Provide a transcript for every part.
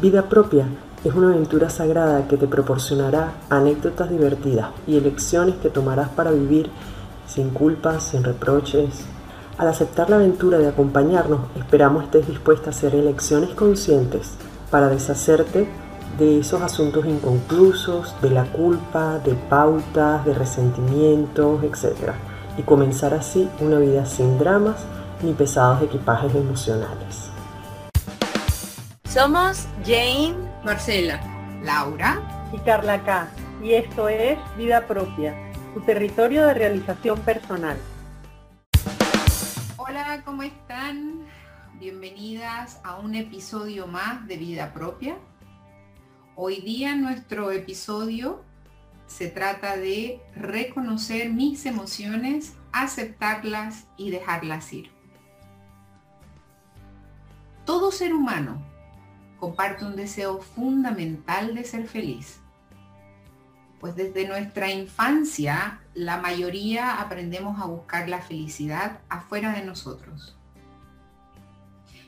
Vida propia es una aventura sagrada que te proporcionará anécdotas divertidas y elecciones que tomarás para vivir sin culpas, sin reproches. Al aceptar la aventura de acompañarnos, esperamos estés dispuesta a hacer elecciones conscientes para deshacerte de esos asuntos inconclusos, de la culpa, de pautas, de resentimientos, etc. Y comenzar así una vida sin dramas ni pesados equipajes emocionales. Somos Jane, Marcela, Laura y Carla K. Y esto es Vida Propia, tu territorio de realización personal. Hola, ¿cómo están? Bienvenidas a un episodio más de Vida Propia. Hoy día nuestro episodio se trata de reconocer mis emociones, aceptarlas y dejarlas ir. Todo ser humano comparte un deseo fundamental de ser feliz. Pues desde nuestra infancia la mayoría aprendemos a buscar la felicidad afuera de nosotros.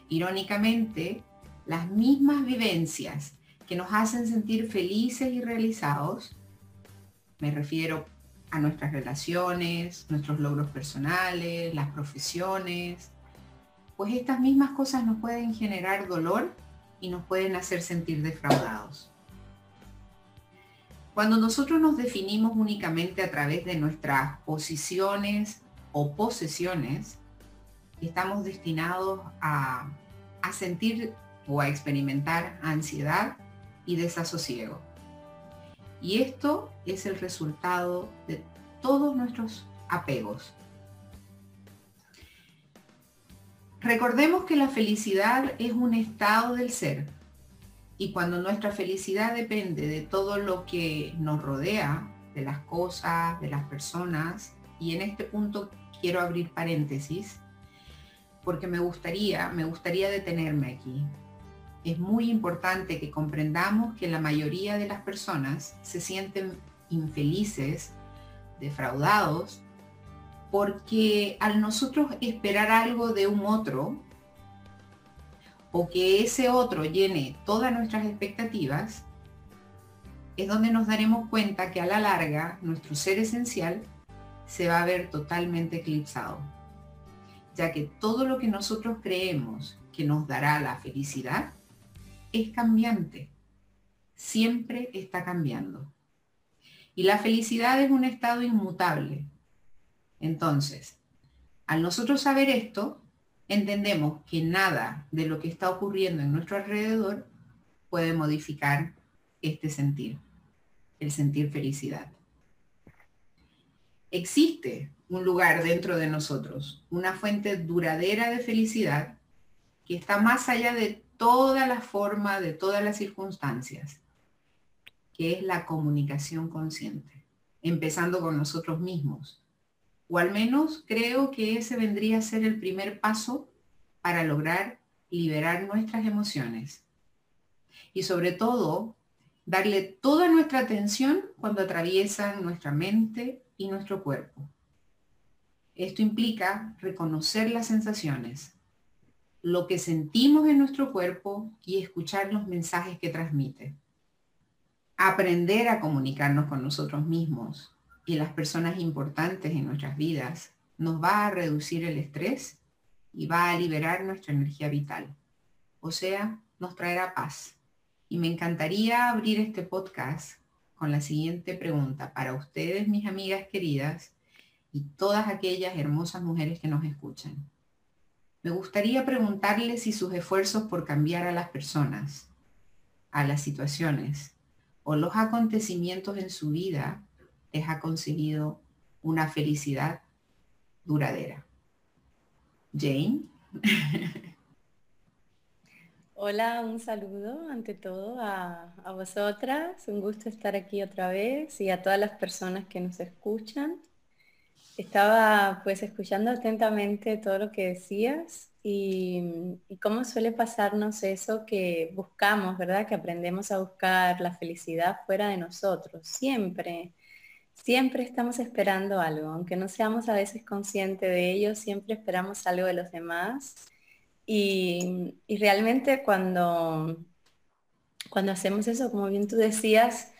Irónicamente, las mismas vivencias que nos hacen sentir felices y realizados, me refiero a nuestras relaciones, nuestros logros personales, las profesiones, pues estas mismas cosas nos pueden generar dolor y nos pueden hacer sentir defraudados. Cuando nosotros nos definimos únicamente a través de nuestras posiciones o posesiones, estamos destinados a, a sentir o a experimentar ansiedad y desasosiego. Y esto es el resultado de todos nuestros apegos. Recordemos que la felicidad es un estado del ser. Y cuando nuestra felicidad depende de todo lo que nos rodea, de las cosas, de las personas, y en este punto quiero abrir paréntesis, porque me gustaría, me gustaría detenerme aquí. Es muy importante que comprendamos que la mayoría de las personas se sienten infelices, defraudados, porque al nosotros esperar algo de un otro, o que ese otro llene todas nuestras expectativas, es donde nos daremos cuenta que a la larga nuestro ser esencial se va a ver totalmente eclipsado, ya que todo lo que nosotros creemos que nos dará la felicidad es cambiante, siempre está cambiando. Y la felicidad es un estado inmutable. Entonces, al nosotros saber esto, entendemos que nada de lo que está ocurriendo en nuestro alrededor puede modificar este sentir, el sentir felicidad. Existe un lugar dentro de nosotros, una fuente duradera de felicidad que está más allá de toda la forma, de todas las circunstancias, que es la comunicación consciente, empezando con nosotros mismos. O al menos creo que ese vendría a ser el primer paso para lograr liberar nuestras emociones. Y sobre todo, darle toda nuestra atención cuando atraviesan nuestra mente y nuestro cuerpo. Esto implica reconocer las sensaciones, lo que sentimos en nuestro cuerpo y escuchar los mensajes que transmite. Aprender a comunicarnos con nosotros mismos y las personas importantes en nuestras vidas nos va a reducir el estrés y va a liberar nuestra energía vital. O sea, nos traerá paz. Y me encantaría abrir este podcast con la siguiente pregunta para ustedes, mis amigas queridas, y todas aquellas hermosas mujeres que nos escuchan. Me gustaría preguntarle si sus esfuerzos por cambiar a las personas, a las situaciones o los acontecimientos en su vida les ha conseguido una felicidad duradera. Jane. Hola, un saludo ante todo a, a, vosotras. Un gusto estar aquí otra vez y a todas las personas que nos escuchan. Estaba pues escuchando atentamente todo lo que decías y, cómo suele pasarnos eso que buscamos, ¿verdad? Que aprendemos a buscar la felicidad fuera de nosotros. Siempre, siempre estamos esperando algo, aunque no seamos a veces conscientes de ello, siempre esperamos algo de los demás. Y, realmente cuando cuando hacemos eso, como bien tú decías,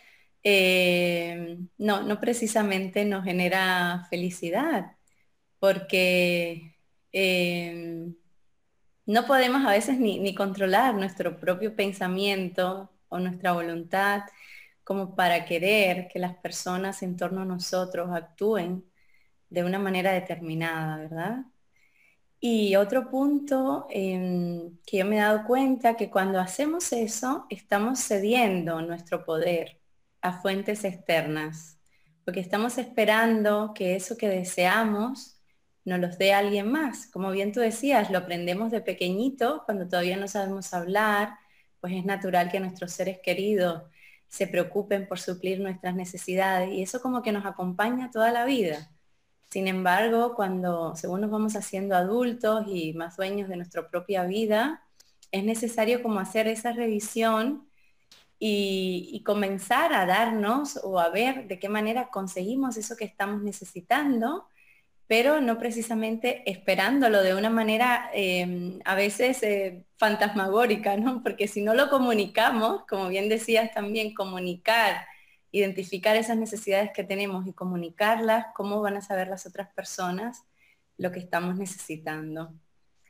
eh, no, no precisamente nos genera felicidad, porque eh, no podemos a veces ni, controlar nuestro propio pensamiento o nuestra voluntad como para querer que las personas en torno a nosotros actúen de una manera determinada, ¿verdad? Y otro punto em, que yo me he dado cuenta que cuando hacemos eso, estamos cediendo nuestro poder a fuentes externas, porque estamos esperando que eso que deseamos nos los dé alguien más. Como bien tú decías, lo aprendemos de pequeñito, cuando todavía no sabemos hablar, pues es natural que nuestros seres queridos se preocupen por suplir nuestras necesidades y eso como que nos acompaña toda la vida. Sin embargo, cuando según nos vamos haciendo adultos y más dueños de nuestra propia vida, es necesario como hacer esa revisión y, comenzar a darnos o a ver de qué manera conseguimos eso que estamos necesitando, pero no precisamente esperándolo de una manera em, a veces eh, fantasmagórica, ¿no? Porque si no lo comunicamos, como bien decías también, comunicar identificar esas necesidades que tenemos y comunicarlas, cómo van a saber las otras personas lo que estamos necesitando.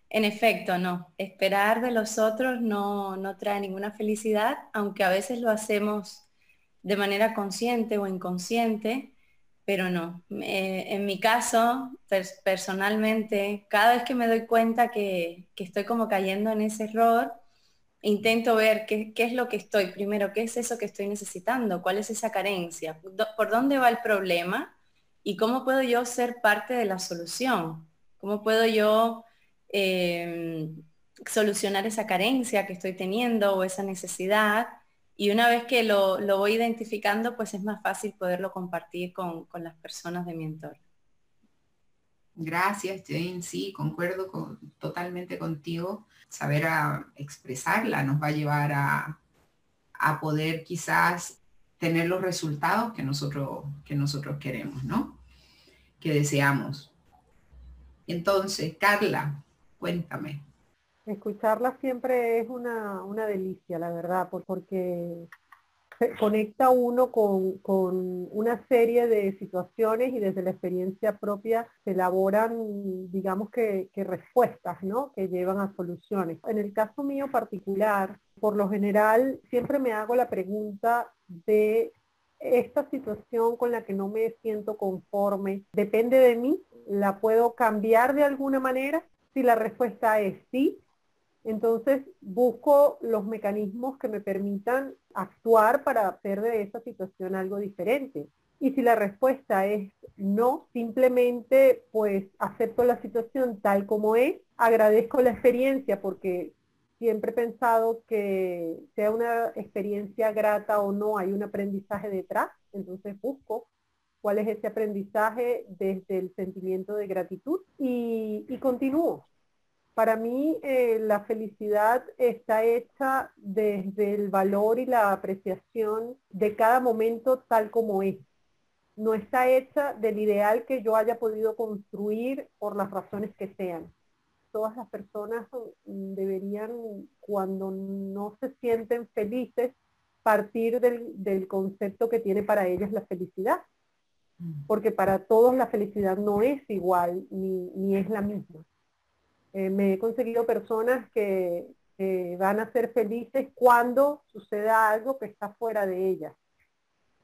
En efecto, no, esperar de los otros no, no trae ninguna felicidad, aunque a veces lo hacemos de manera consciente o inconsciente, pero no. en mi caso, personalmente, cada vez que me doy cuenta que, estoy como cayendo en ese error, intento ver qué, es lo que estoy, primero, qué es eso que estoy necesitando, cuál es esa carencia, por dónde va el problema y cómo puedo yo ser parte de la solución, cómo puedo yo em, solucionar esa carencia que estoy teniendo o esa necesidad. Y una vez que lo, voy identificando, pues es más fácil poderlo compartir con, las personas de mi entorno. Gracias, Jane. Sí, concuerdo totalmente contigo saber a expresarla nos va a llevar a, poder quizás tener los resultados que nosotros, que nosotros queremos, ¿no? Que deseamos. Entonces, Carla, cuéntame. Escucharla siempre es una, una delicia, la verdad, porque conecta uno con, una serie de situaciones y desde la experiencia propia se elaboran, digamos que, respuestas, ¿no? Que llevan a soluciones. En el caso mío particular, por lo general, siempre me hago la pregunta de esta situación con la que no me siento conforme, ¿depende de mí? ¿La puedo cambiar de alguna manera? Si la respuesta es sí, entonces busco los mecanismos que me permitan actuar para hacer de esa situación algo diferente. Y si la respuesta es no, simplemente pues acepto la situación tal como es, agradezco la experiencia porque siempre he pensado que sea una experiencia grata o no, hay un aprendizaje detrás, entonces busco cuál es ese aprendizaje desde el sentimiento de gratitud y, continúo. Para mí eh, la felicidad está hecha desde el valor y la apreciación de cada momento tal como es. No está hecha del ideal que yo haya podido construir por las razones que sean. Todas las personas mm, deberían, cuando no se sienten felices, partir del, concepto que tiene para ellas la felicidad. Mm. Porque para todos la felicidad no es igual ni es la misma. Eh, me he conseguido personas que van a ser felices cuando suceda algo que está fuera de ellas.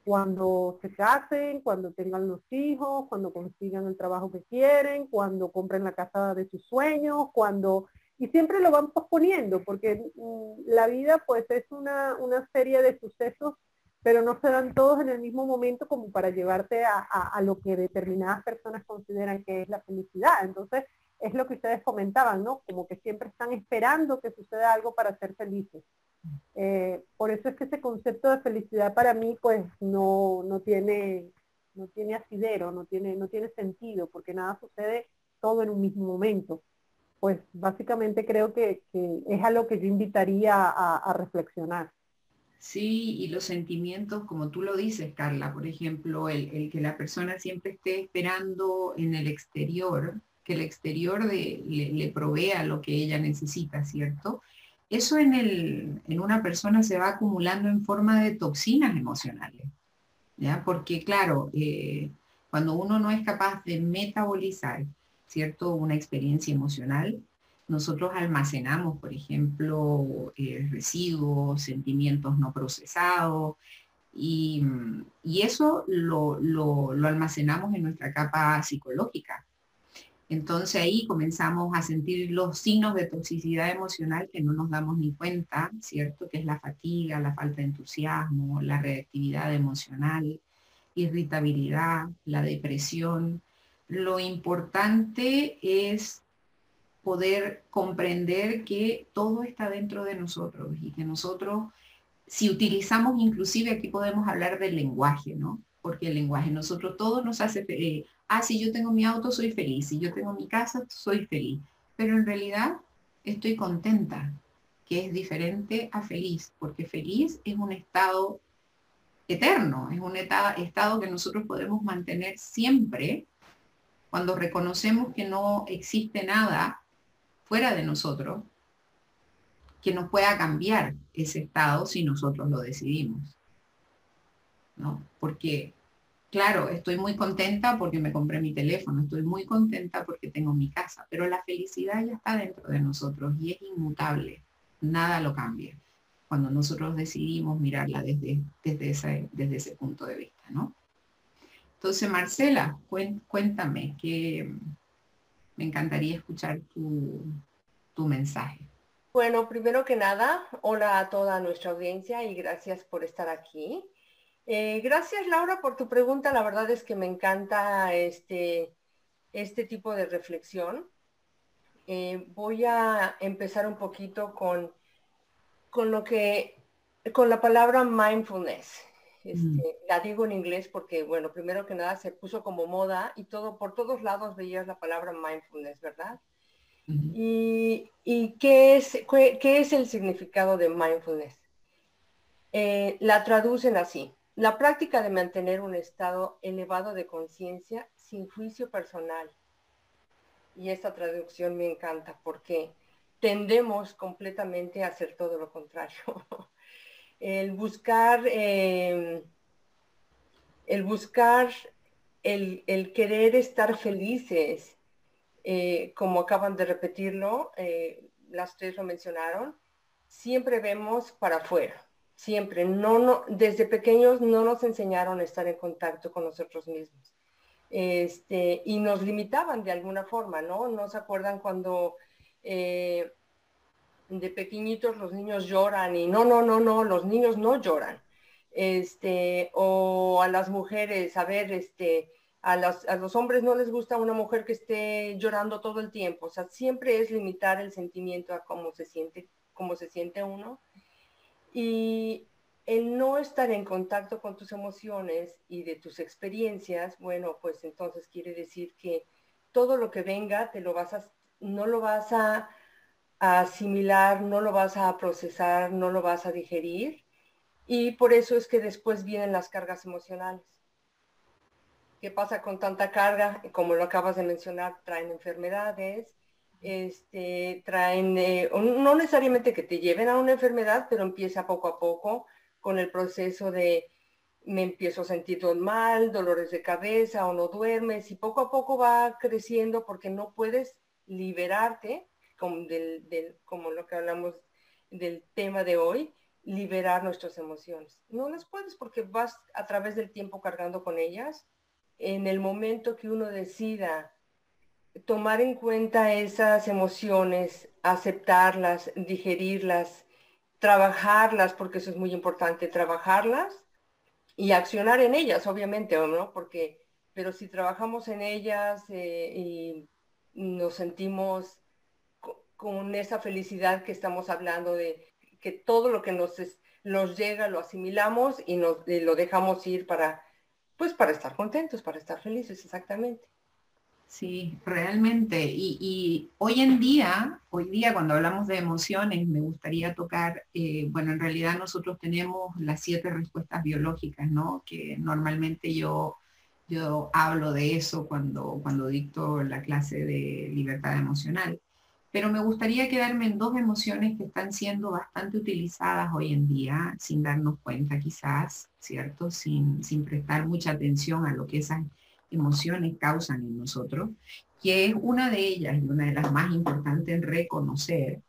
Cuando se casen, cuando tengan los hijos, cuando consigan el trabajo que quieren, cuando compren la casa de sus sueños, cuando... Y siempre lo van posponiendo, porque mm, la vida pues es una, serie de sucesos, pero no se dan todos en el mismo momento como para llevarte a, a lo que determinadas personas consideran que es la felicidad. Entonces, es lo que ustedes comentaban, ¿no? Como que siempre están esperando que suceda algo para ser felices. Eh, por eso es que ese concepto de felicidad para mí pues no, no tiene no tiene asidero, no tiene, no tiene sentido, porque nada sucede todo en un mismo momento. Pues básicamente creo que, es a lo que yo invitaría a, reflexionar. Sí, y los sentimientos, como tú lo dices, Carla, por ejemplo, el, el que la persona siempre esté esperando en el exterior, que el exterior le, provea lo que ella necesita, ¿cierto? eso en, el, en una persona se va acumulando en forma de toxinas emocionales. ¿ya? Porque claro, eh, cuando uno no es capaz de metabolizar, ¿cierto? Una experiencia emocional, nosotros almacenamos, por ejemplo, eh, residuos, sentimientos no procesados, y, eso lo, lo, almacenamos en nuestra capa psicológica. Entonces ahí comenzamos a sentir los signos de toxicidad emocional que no nos damos ni cuenta, ¿cierto? Que es la fatiga, la falta de entusiasmo, la reactividad emocional, irritabilidad, la depresión. Lo importante es poder comprender que todo está dentro de nosotros y que nosotros, si utilizamos inclusive, aquí podemos hablar del lenguaje, ¿no? Porque el lenguaje, nosotros todo nos hace, eh, ah, si yo tengo mi auto, soy feliz, si yo tengo mi casa, soy feliz. Pero en realidad estoy contenta, que es diferente a feliz, porque feliz es un estado eterno, es un estado que nosotros podemos mantener siempre cuando reconocemos que no existe nada fuera de nosotros que nos pueda cambiar ese estado si nosotros lo decidimos. ¿no? Porque Claro, estoy muy contenta porque me compré mi teléfono, estoy muy contenta porque tengo mi casa, pero la felicidad ya está dentro de nosotros y es inmutable, nada lo cambia cuando nosotros decidimos mirarla desde, desde, ese, desde ese punto de vista, ¿no? Entonces, Marcela, cuéntame, que me encantaría escuchar tu, tu mensaje. Bueno, primero que nada, hola a toda nuestra audiencia y gracias por estar aquí. Eh, gracias Laura por tu pregunta. La verdad es que me encanta este, este tipo de reflexión. Eh, voy a empezar un poquito con, con lo que, con la palabra mindfulness. Este, mm. La digo en inglés porque, bueno, primero que nada se puso como moda y todo, por todos lados veías la palabra mindfulness, ¿verdad? ¿Y, qué, es, qué, es el significado de mindfulness? Eh, la traducen así. La práctica de mantener un estado elevado de conciencia sin juicio personal. Y esta traducción me encanta porque tendemos completamente a hacer todo lo contrario. el buscar, em, el buscar, el, querer estar felices, eh, como acaban de repetirlo, eh, las tres lo mencionaron, siempre vemos para afuera siempre. No, no, desde pequeños no nos enseñaron a estar en contacto con nosotros mismos. Este, y nos limitaban de alguna forma, ¿no? ¿No se acuerdan cuando eh, de pequeñitos los niños lloran y no, no, no, no, los niños no lloran? Este, o a las mujeres, a ver, este, a, a los hombres no les gusta una mujer que esté llorando todo el tiempo. O sea, siempre es limitar el sentimiento a cómo se siente, cómo se siente uno y el no estar en contacto con tus emociones y de tus experiencias, bueno, pues entonces quiere decir que todo lo que venga te lo vas a, no lo vas a, asimilar, no lo vas a procesar, no lo vas a digerir. Y por eso es que después vienen las cargas emocionales. ¿Qué pasa con tanta carga? Como lo acabas de mencionar, traen enfermedades, este, traen, eh, no necesariamente que te lleven a una enfermedad, pero empieza poco a poco con el proceso de me empiezo a sentir mal, dolores de cabeza o no duermes y poco a poco va creciendo porque no puedes liberarte, como, lo que hablamos del tema de hoy, liberar nuestras emociones. No las puedes porque vas a través del tiempo cargando con ellas. En el momento que uno decida tomar en cuenta esas emociones, aceptarlas, digerirlas, trabajarlas, porque eso es muy importante, trabajarlas y accionar en ellas, obviamente, ¿no? Porque, pero si trabajamos en ellas eh, y nos sentimos con esa felicidad que estamos hablando de que todo lo que nos, nos llega lo asimilamos y, nos, y lo dejamos ir para, pues para estar contentos, para estar felices, exactamente. Sí, realmente. Y, hoy en día, hoy día cuando hablamos de emociones, me gustaría tocar, eh, bueno, en realidad nosotros tenemos las siete respuestas biológicas, ¿no? Que normalmente yo, yo hablo de eso cuando, cuando dicto la clase de libertad emocional. pero me gustaría quedarme en dos emociones que están siendo bastante utilizadas hoy en día, sin darnos cuenta quizás, ¿cierto? Sin, sin prestar mucha atención a lo que esas emociones causan en nosotros, que es una de ellas y una de las más importantes en reconocer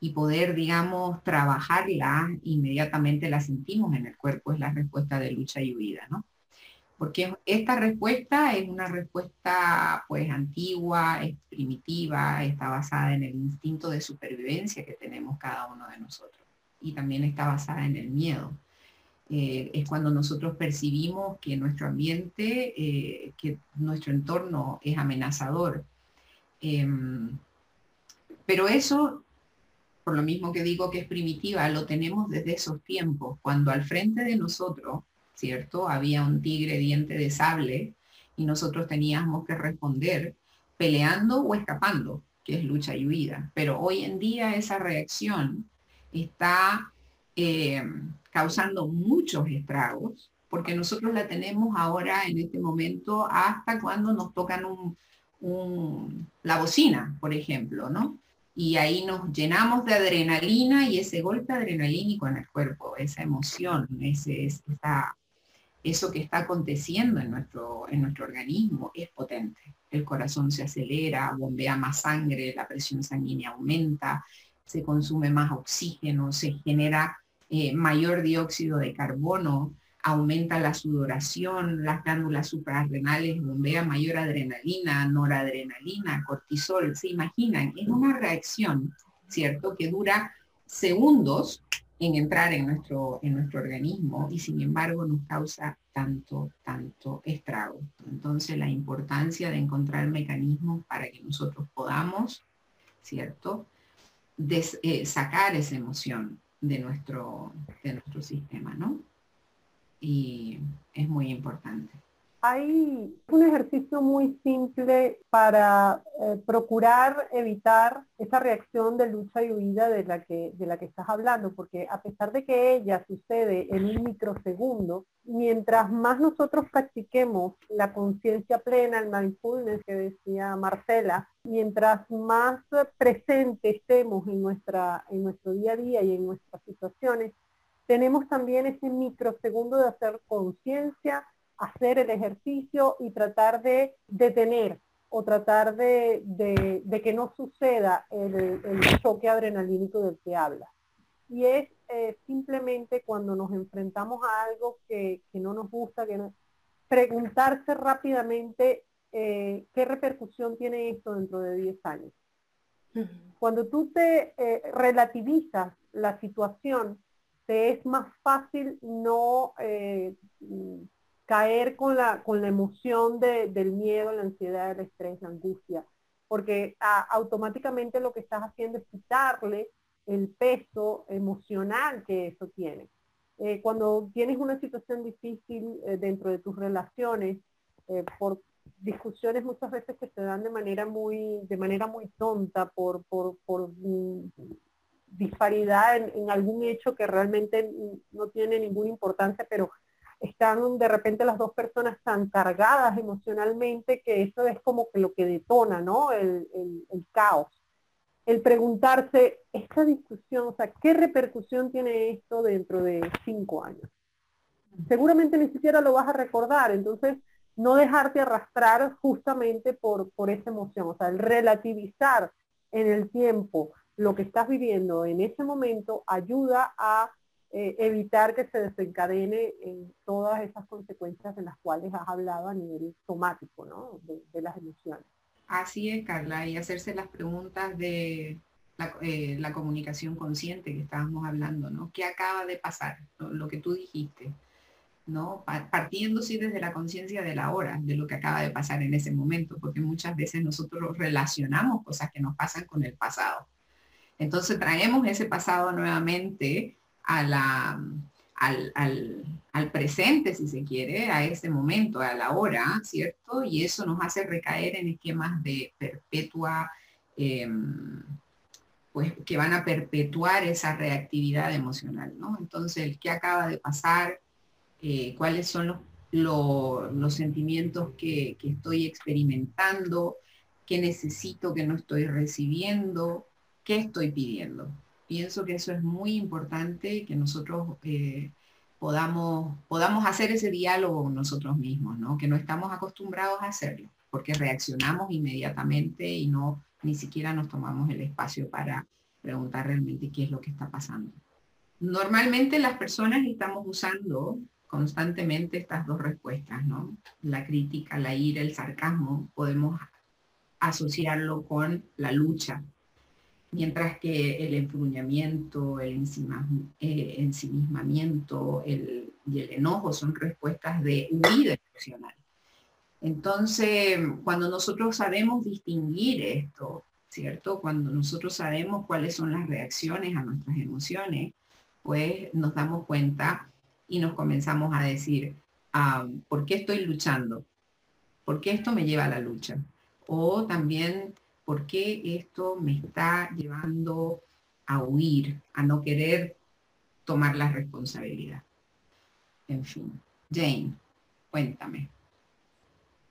y poder, digamos, trabajarla, inmediatamente la sentimos en el cuerpo, es la respuesta de lucha y huida, ¿no? porque esta respuesta es una respuesta pues antigua, es primitiva, está basada en el instinto de supervivencia que tenemos cada uno de nosotros y también está basada en el miedo. Eh, es cuando nosotros percibimos que nuestro ambiente, eh, que nuestro entorno es amenazador. Em, pero eso, por lo mismo que digo que es primitiva, lo tenemos desde esos tiempos, cuando al frente de nosotros ¿cierto? Había un tigre diente de sable y nosotros teníamos que responder peleando o escapando, que es lucha y huida. Pero hoy en día esa reacción está eh, causando muchos estragos, porque nosotros la tenemos ahora en este momento hasta cuando nos tocan un, la bocina, por ejemplo, ¿no? Y ahí nos llenamos de adrenalina y ese golpe adrenalínico en el cuerpo, esa emoción, eso que está aconteciendo en nuestro, en nuestro organismo es potente. El corazón se acelera, bombea más sangre, la presión sanguínea aumenta, se consume más oxígeno, se genera eh, mayor dióxido de carbono, aumenta la sudoración, las glándulas suprarrenales bombea mayor adrenalina, noradrenalina, cortisol. ¿Se imaginan? Es una reacción, ¿cierto? Que dura segundos en entrar en nuestro, en nuestro organismo y sin embargo nos causa tanto, tanto estrago. Entonces la importancia de encontrar mecanismos para que nosotros podamos, ¿cierto? Eh, sacar esa emoción de nuestro, de nuestro sistema, ¿no? Y es muy importante. Hay un ejercicio muy simple para eh, procurar evitar esa reacción de lucha y huida de la, que, de la que estás hablando, porque a pesar de que ella sucede en un microsegundo, mientras más nosotros practiquemos la conciencia plena, el mindfulness que decía Marcela, mientras más presente estemos en, nuestra, en nuestro día a día y en nuestras situaciones, tenemos también ese microsegundo de hacer conciencia hacer el ejercicio y tratar de detener o tratar de, que no suceda el, choque adrenalínico del que habla. Y es eh, simplemente cuando nos enfrentamos a algo que, no nos gusta, que preguntarse rápidamente eh, qué repercusión tiene esto dentro de 10 años. Cuando tú te eh, relativizas la situación, te es más fácil no caer con la, con la emoción del miedo, la ansiedad, el estrés, la angustia, porque automáticamente lo que estás haciendo es quitarle el peso emocional que eso tiene. Eh, cuando tienes una situación difícil eh, dentro de tus relaciones, eh, por discusiones muchas veces que se dan de manera muy, de manera muy tonta, por, por, por mm, disparidad en, en, algún hecho que realmente no tiene ninguna importancia, pero están de repente las dos personas tan cargadas emocionalmente que eso es como que lo que detona, ¿no? El, caos. El preguntarse, esta discusión, o sea, ¿qué repercusión tiene esto dentro de cinco años? Seguramente ni siquiera lo vas a recordar, entonces no dejarte arrastrar justamente por, por esa emoción, o sea, el relativizar en el tiempo lo que estás viviendo en ese momento ayuda a eh, evitar que se desencadene en todas esas consecuencias de las cuales has hablado a nivel somático, ¿no? De, las emociones. Así es, Carla, y hacerse las preguntas de la, eh, comunicación consciente que estábamos hablando, ¿no? ¿Qué acaba de pasar? Lo, que tú dijiste, ¿no? Partiendo sí desde la conciencia de la hora, de lo que acaba de pasar en ese momento, porque muchas veces nosotros relacionamos cosas que nos pasan con el pasado. Entonces traemos ese pasado nuevamente a la, al, presente, si se quiere, a ese momento, a la hora, ¿cierto? Y eso nos hace recaer en esquemas de perpetua, em, pues que van a perpetuar esa reactividad emocional, ¿no? Entonces, ¿qué acaba de pasar? Eh, ¿Cuáles son los, los sentimientos que, que, estoy experimentando? qué necesito que no estoy recibiendo, qué estoy pidiendo. Pienso que eso es muy importante, que nosotros eh, podamos, podamos hacer ese diálogo nosotros mismos, que no estamos acostumbrados a hacerlo, porque reaccionamos inmediatamente y no ni siquiera nos tomamos el espacio para preguntar realmente qué es lo que está pasando. Normalmente las personas estamos usando constantemente estas dos respuestas, ¿no? La crítica, la ira, el sarcasmo, podemos asociarlo con la lucha, mientras que el enfruñamiento, el eh, ensimismamiento el, y el enojo son respuestas de huida emocional. Entonces, cuando nosotros sabemos distinguir esto, ¿cierto? Cuando nosotros sabemos cuáles son las reacciones a nuestras emociones, pues nos damos cuenta y nos comenzamos a decir, ah, ¿por qué estoy luchando? ¿Por qué esto me lleva a la lucha? O también, ¿por qué esto me está llevando a huir, a no querer tomar la responsabilidad? En fin, Jane, cuéntame.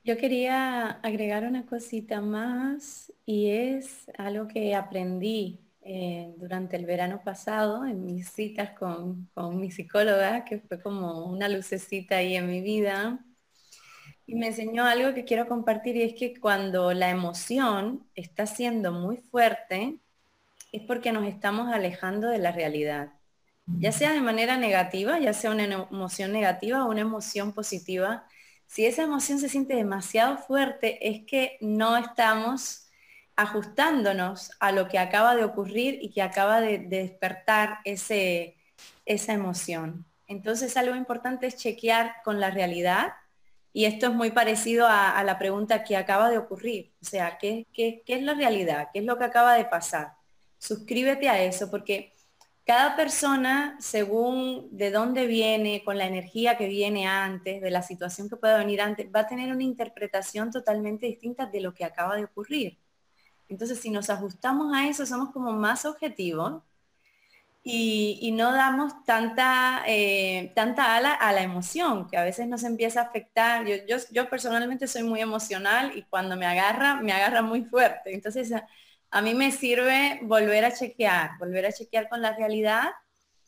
Yo quería agregar una cosita más y es algo que aprendí eh, durante el verano pasado en mis citas con, con mi psicóloga, que fue como una lucecita ahí en mi vida. Y me enseñó algo que quiero compartir y es que cuando la emoción está siendo muy fuerte, es porque nos estamos alejando de la realidad. Ya sea de manera negativa, ya sea una emoción negativa o una emoción positiva, si esa emoción se siente demasiado fuerte, es que no estamos ajustándonos a lo que acaba de ocurrir y que acaba de, despertar ese, esa emoción. Entonces algo importante es chequear con la realidad y esto es muy parecido a, la pregunta que acaba de ocurrir. O sea, ¿qué, ¿qué, qué, es la realidad? ¿Qué es lo que acaba de pasar? Suscríbete a eso porque cada persona, según de dónde viene, con la energía que viene antes, de la situación que pueda venir antes, va a tener una interpretación totalmente distinta de lo que acaba de ocurrir. Entonces, si nos ajustamos a eso, somos como más objetivos y, no damos tanta, eh, tanta ala a la emoción, que a veces nos empieza a afectar. Yo, yo, personalmente soy muy emocional y cuando me agarra, me agarra muy fuerte. Entonces, a, mí me sirve volver a chequear, volver a chequear con la realidad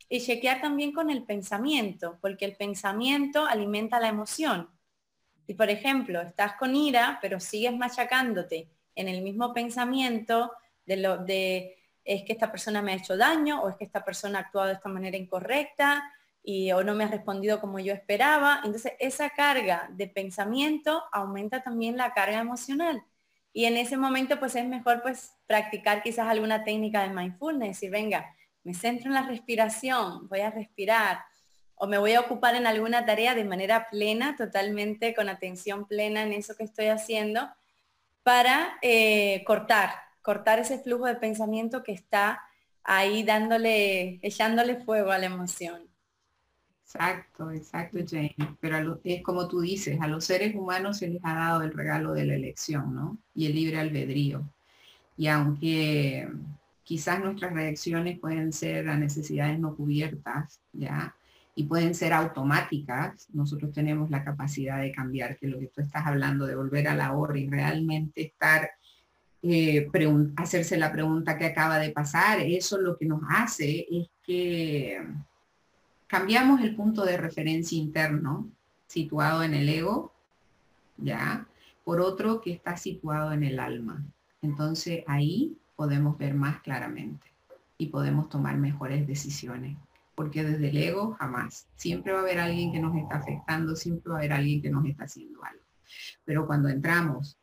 y chequear también con el pensamiento, porque el pensamiento alimenta la emoción. Y por ejemplo, estás con ira, pero sigues machacándote en el mismo pensamiento de lo de es que esta persona me ha hecho daño o es que esta persona ha actuado de esta manera incorrecta y o no me ha respondido como yo esperaba. Entonces esa carga de pensamiento aumenta también la carga emocional. Y en ese momento pues es mejor pues practicar quizás alguna técnica de mindfulness, decir, venga, me centro en la respiración, voy a respirar o me voy a ocupar en alguna tarea de manera plena, totalmente con atención plena en eso que estoy haciendo para eh, cortar, cortar ese flujo de pensamiento que está ahí dándole, echándole fuego a la emoción. Exacto, exacto, Jane. Pero es como tú dices, a los seres humanos se les ha dado el regalo de la elección, ¿no? Y el libre albedrío. Y aunque quizás nuestras reacciones pueden ser a necesidades no cubiertas, ¿ya? y pueden ser automáticas, nosotros tenemos la capacidad de cambiar, que lo que tú estás hablando, de volver a la hora y realmente estar, eh, hacerse la pregunta que acaba de pasar, eso lo que nos hace es que cambiamos el punto de referencia interno situado en el ego, ¿ya? Por otro que está situado en el alma. Entonces ahí podemos ver más claramente y podemos tomar mejores decisiones porque desde el ego jamás. Siempre va a haber alguien que nos está afectando, siempre va a haber alguien que nos está haciendo algo. Pero cuando entramos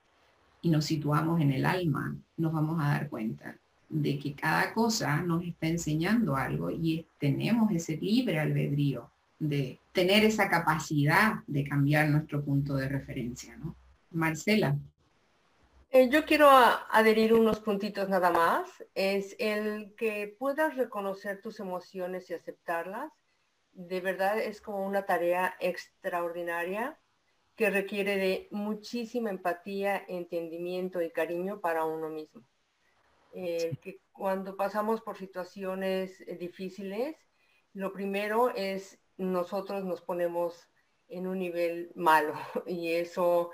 y nos situamos en el alma, nos vamos a dar cuenta de que cada cosa nos está enseñando algo y tenemos ese libre albedrío de tener esa capacidad de cambiar nuestro punto de referencia, ¿no? Marcela. Eh, yo quiero adherir unos puntitos nada más. Es el que puedas reconocer tus emociones y aceptarlas. De verdad es como una tarea extraordinaria que requiere de muchísima empatía, entendimiento y cariño para uno mismo. que cuando pasamos por situaciones eh, difíciles, lo primero es nosotros nos ponemos en un nivel malo y eso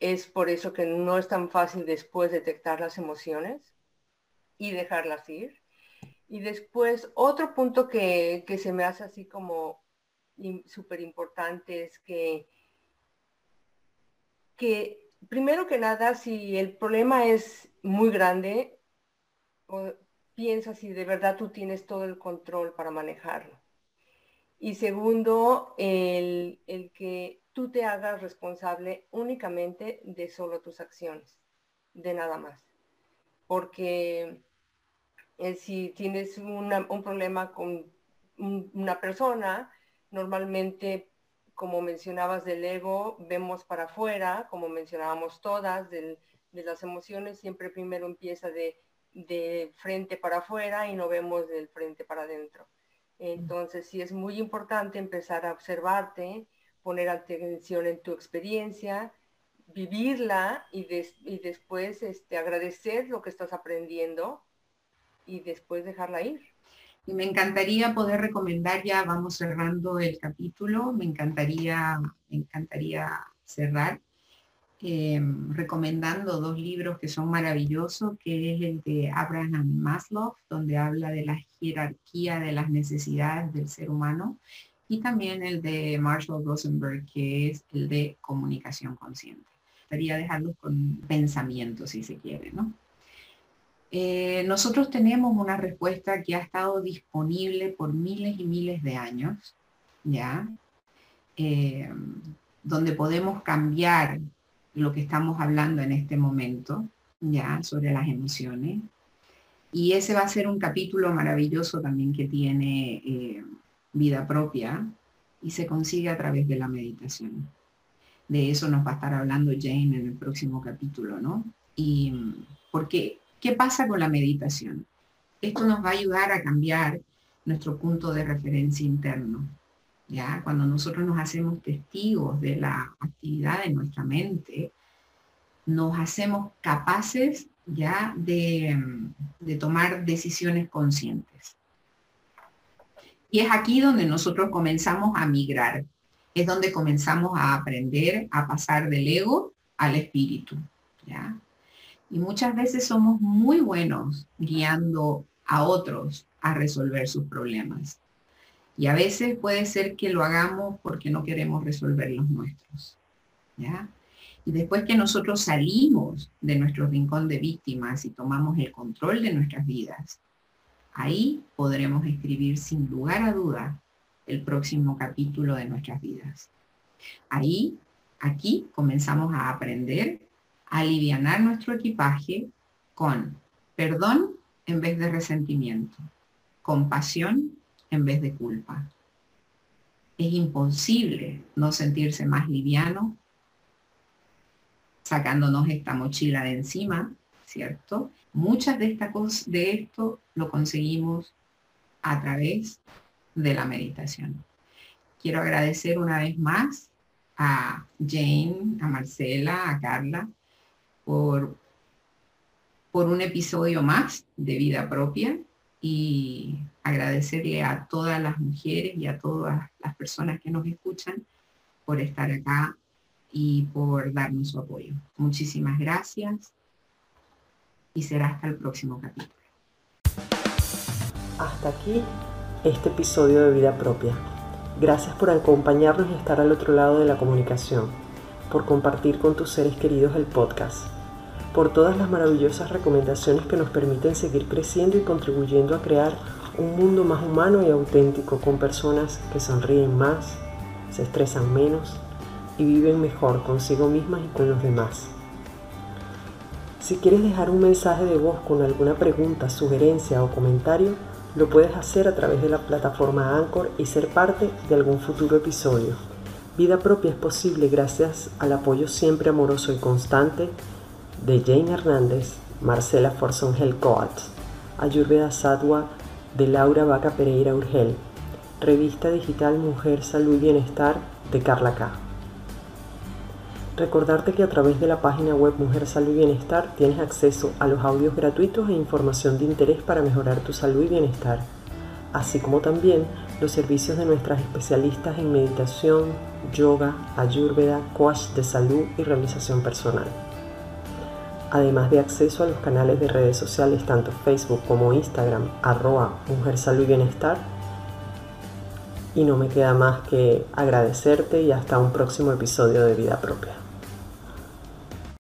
es por eso que no es tan fácil después detectar las emociones y dejarlas ir. Y después, otro punto que, que se me hace así como súper importante es que, que, primero que nada, si el problema es muy grande, piensa si de verdad tú tienes todo el control para manejarlo. Y segundo, el, que tú te hagas responsable únicamente de solo tus acciones, de nada más. Porque eh, si tienes un problema con una persona, normalmente, como mencionabas del ego, vemos para afuera, como mencionábamos todas, de las emociones, siempre primero empieza de frente para afuera y no vemos del frente para adentro. Entonces sí es muy importante empezar a observarte, poner atención en tu experiencia, vivirla y, y después este, agradecer lo que estás aprendiendo y después dejarla ir. Y me encantaría poder recomendar, ya vamos cerrando el capítulo, me encantaría, me encantaría cerrar Em, recomendando dos libros que son maravillosos, que es el de Abraham Maslow, donde habla de la jerarquía de las necesidades del ser humano, y también el de Marshall Rosenberg, que es el de comunicación consciente. Quería dejarlos con pensamiento, si se quiere, ¿no? Eh, nosotros tenemos una respuesta que ha estado disponible por miles y miles de años, ¿ya? Em, donde podemos cambiar lo que estamos hablando en este momento, ya, sobre las emociones. Y ese va a ser un capítulo maravilloso también que tiene eh, vida propia y se consigue a través de la meditación. De eso nos va a estar hablando Jane en el próximo capítulo, ¿no? Y porque, ¿qué pasa con la meditación? Esto nos va a ayudar a cambiar nuestro punto de referencia interno. ¿ya? Cuando nosotros nos hacemos testigos de la actividad de nuestra mente, nos hacemos capaces ya de, tomar decisiones conscientes. Y es aquí donde nosotros comenzamos a migrar, es donde comenzamos a aprender a pasar del ego al espíritu. ¿ya? Y muchas veces somos muy buenos guiando a otros a resolver sus problemas. Y a veces puede ser que lo hagamos porque no queremos resolver los nuestros. ¿ya? Y después que nosotros salimos de nuestro rincón de víctimas y tomamos el control de nuestras vidas, ahí podremos escribir sin lugar a duda el próximo capítulo de nuestras vidas. Ahí, aquí, comenzamos a aprender a aliviar nuestro equipaje con perdón en vez de resentimiento, compasión en vez de culpa. Es imposible no sentirse más liviano sacándonos esta mochila de encima, ¿cierto? Muchas de, esta de esto lo conseguimos a través de la meditación. Quiero agradecer una vez más a Jane, a Marcela, a Carla, por, por un episodio más de vida propia y agradecerle a todas las mujeres y a todas las personas que nos escuchan por estar acá y por darnos su apoyo. Muchísimas gracias y será hasta el próximo capítulo. Hasta aquí este episodio de Vida Propia. Gracias por acompañarnos y estar al otro lado de la comunicación, por compartir con tus seres queridos el podcast, por todas las maravillosas recomendaciones que nos permiten seguir creciendo y contribuyendo a crear un mundo más humano y auténtico con personas que sonríen más, se estresan menos y viven mejor consigo mismas y con los demás. Si quieres dejar un mensaje de voz con alguna pregunta, sugerencia o comentario, lo puedes hacer a través de la plataforma Anchor y ser parte de algún futuro episodio. Vida propia es posible gracias al apoyo siempre amoroso y constante de Jane Hernández, Marcela Forson Coates, Ayurveda Sadwa de Laura Vaca Pereira Urgel, revista digital Mujer, Salud y Bienestar de Carla K. Recordarte que a través de la página web Mujer Salud y Bienestar tienes acceso a los audios gratuitos e información de interés para mejorar tu salud y bienestar, así como también los servicios de nuestras especialistas en meditación, yoga, ayurveda, coach de salud y realización personal. Además de acceso a los canales de redes sociales tanto Facebook como Instagram, arroba Mujer Salud y Bienestar. Y no me queda más que agradecerte y hasta un próximo episodio de Vida Propia.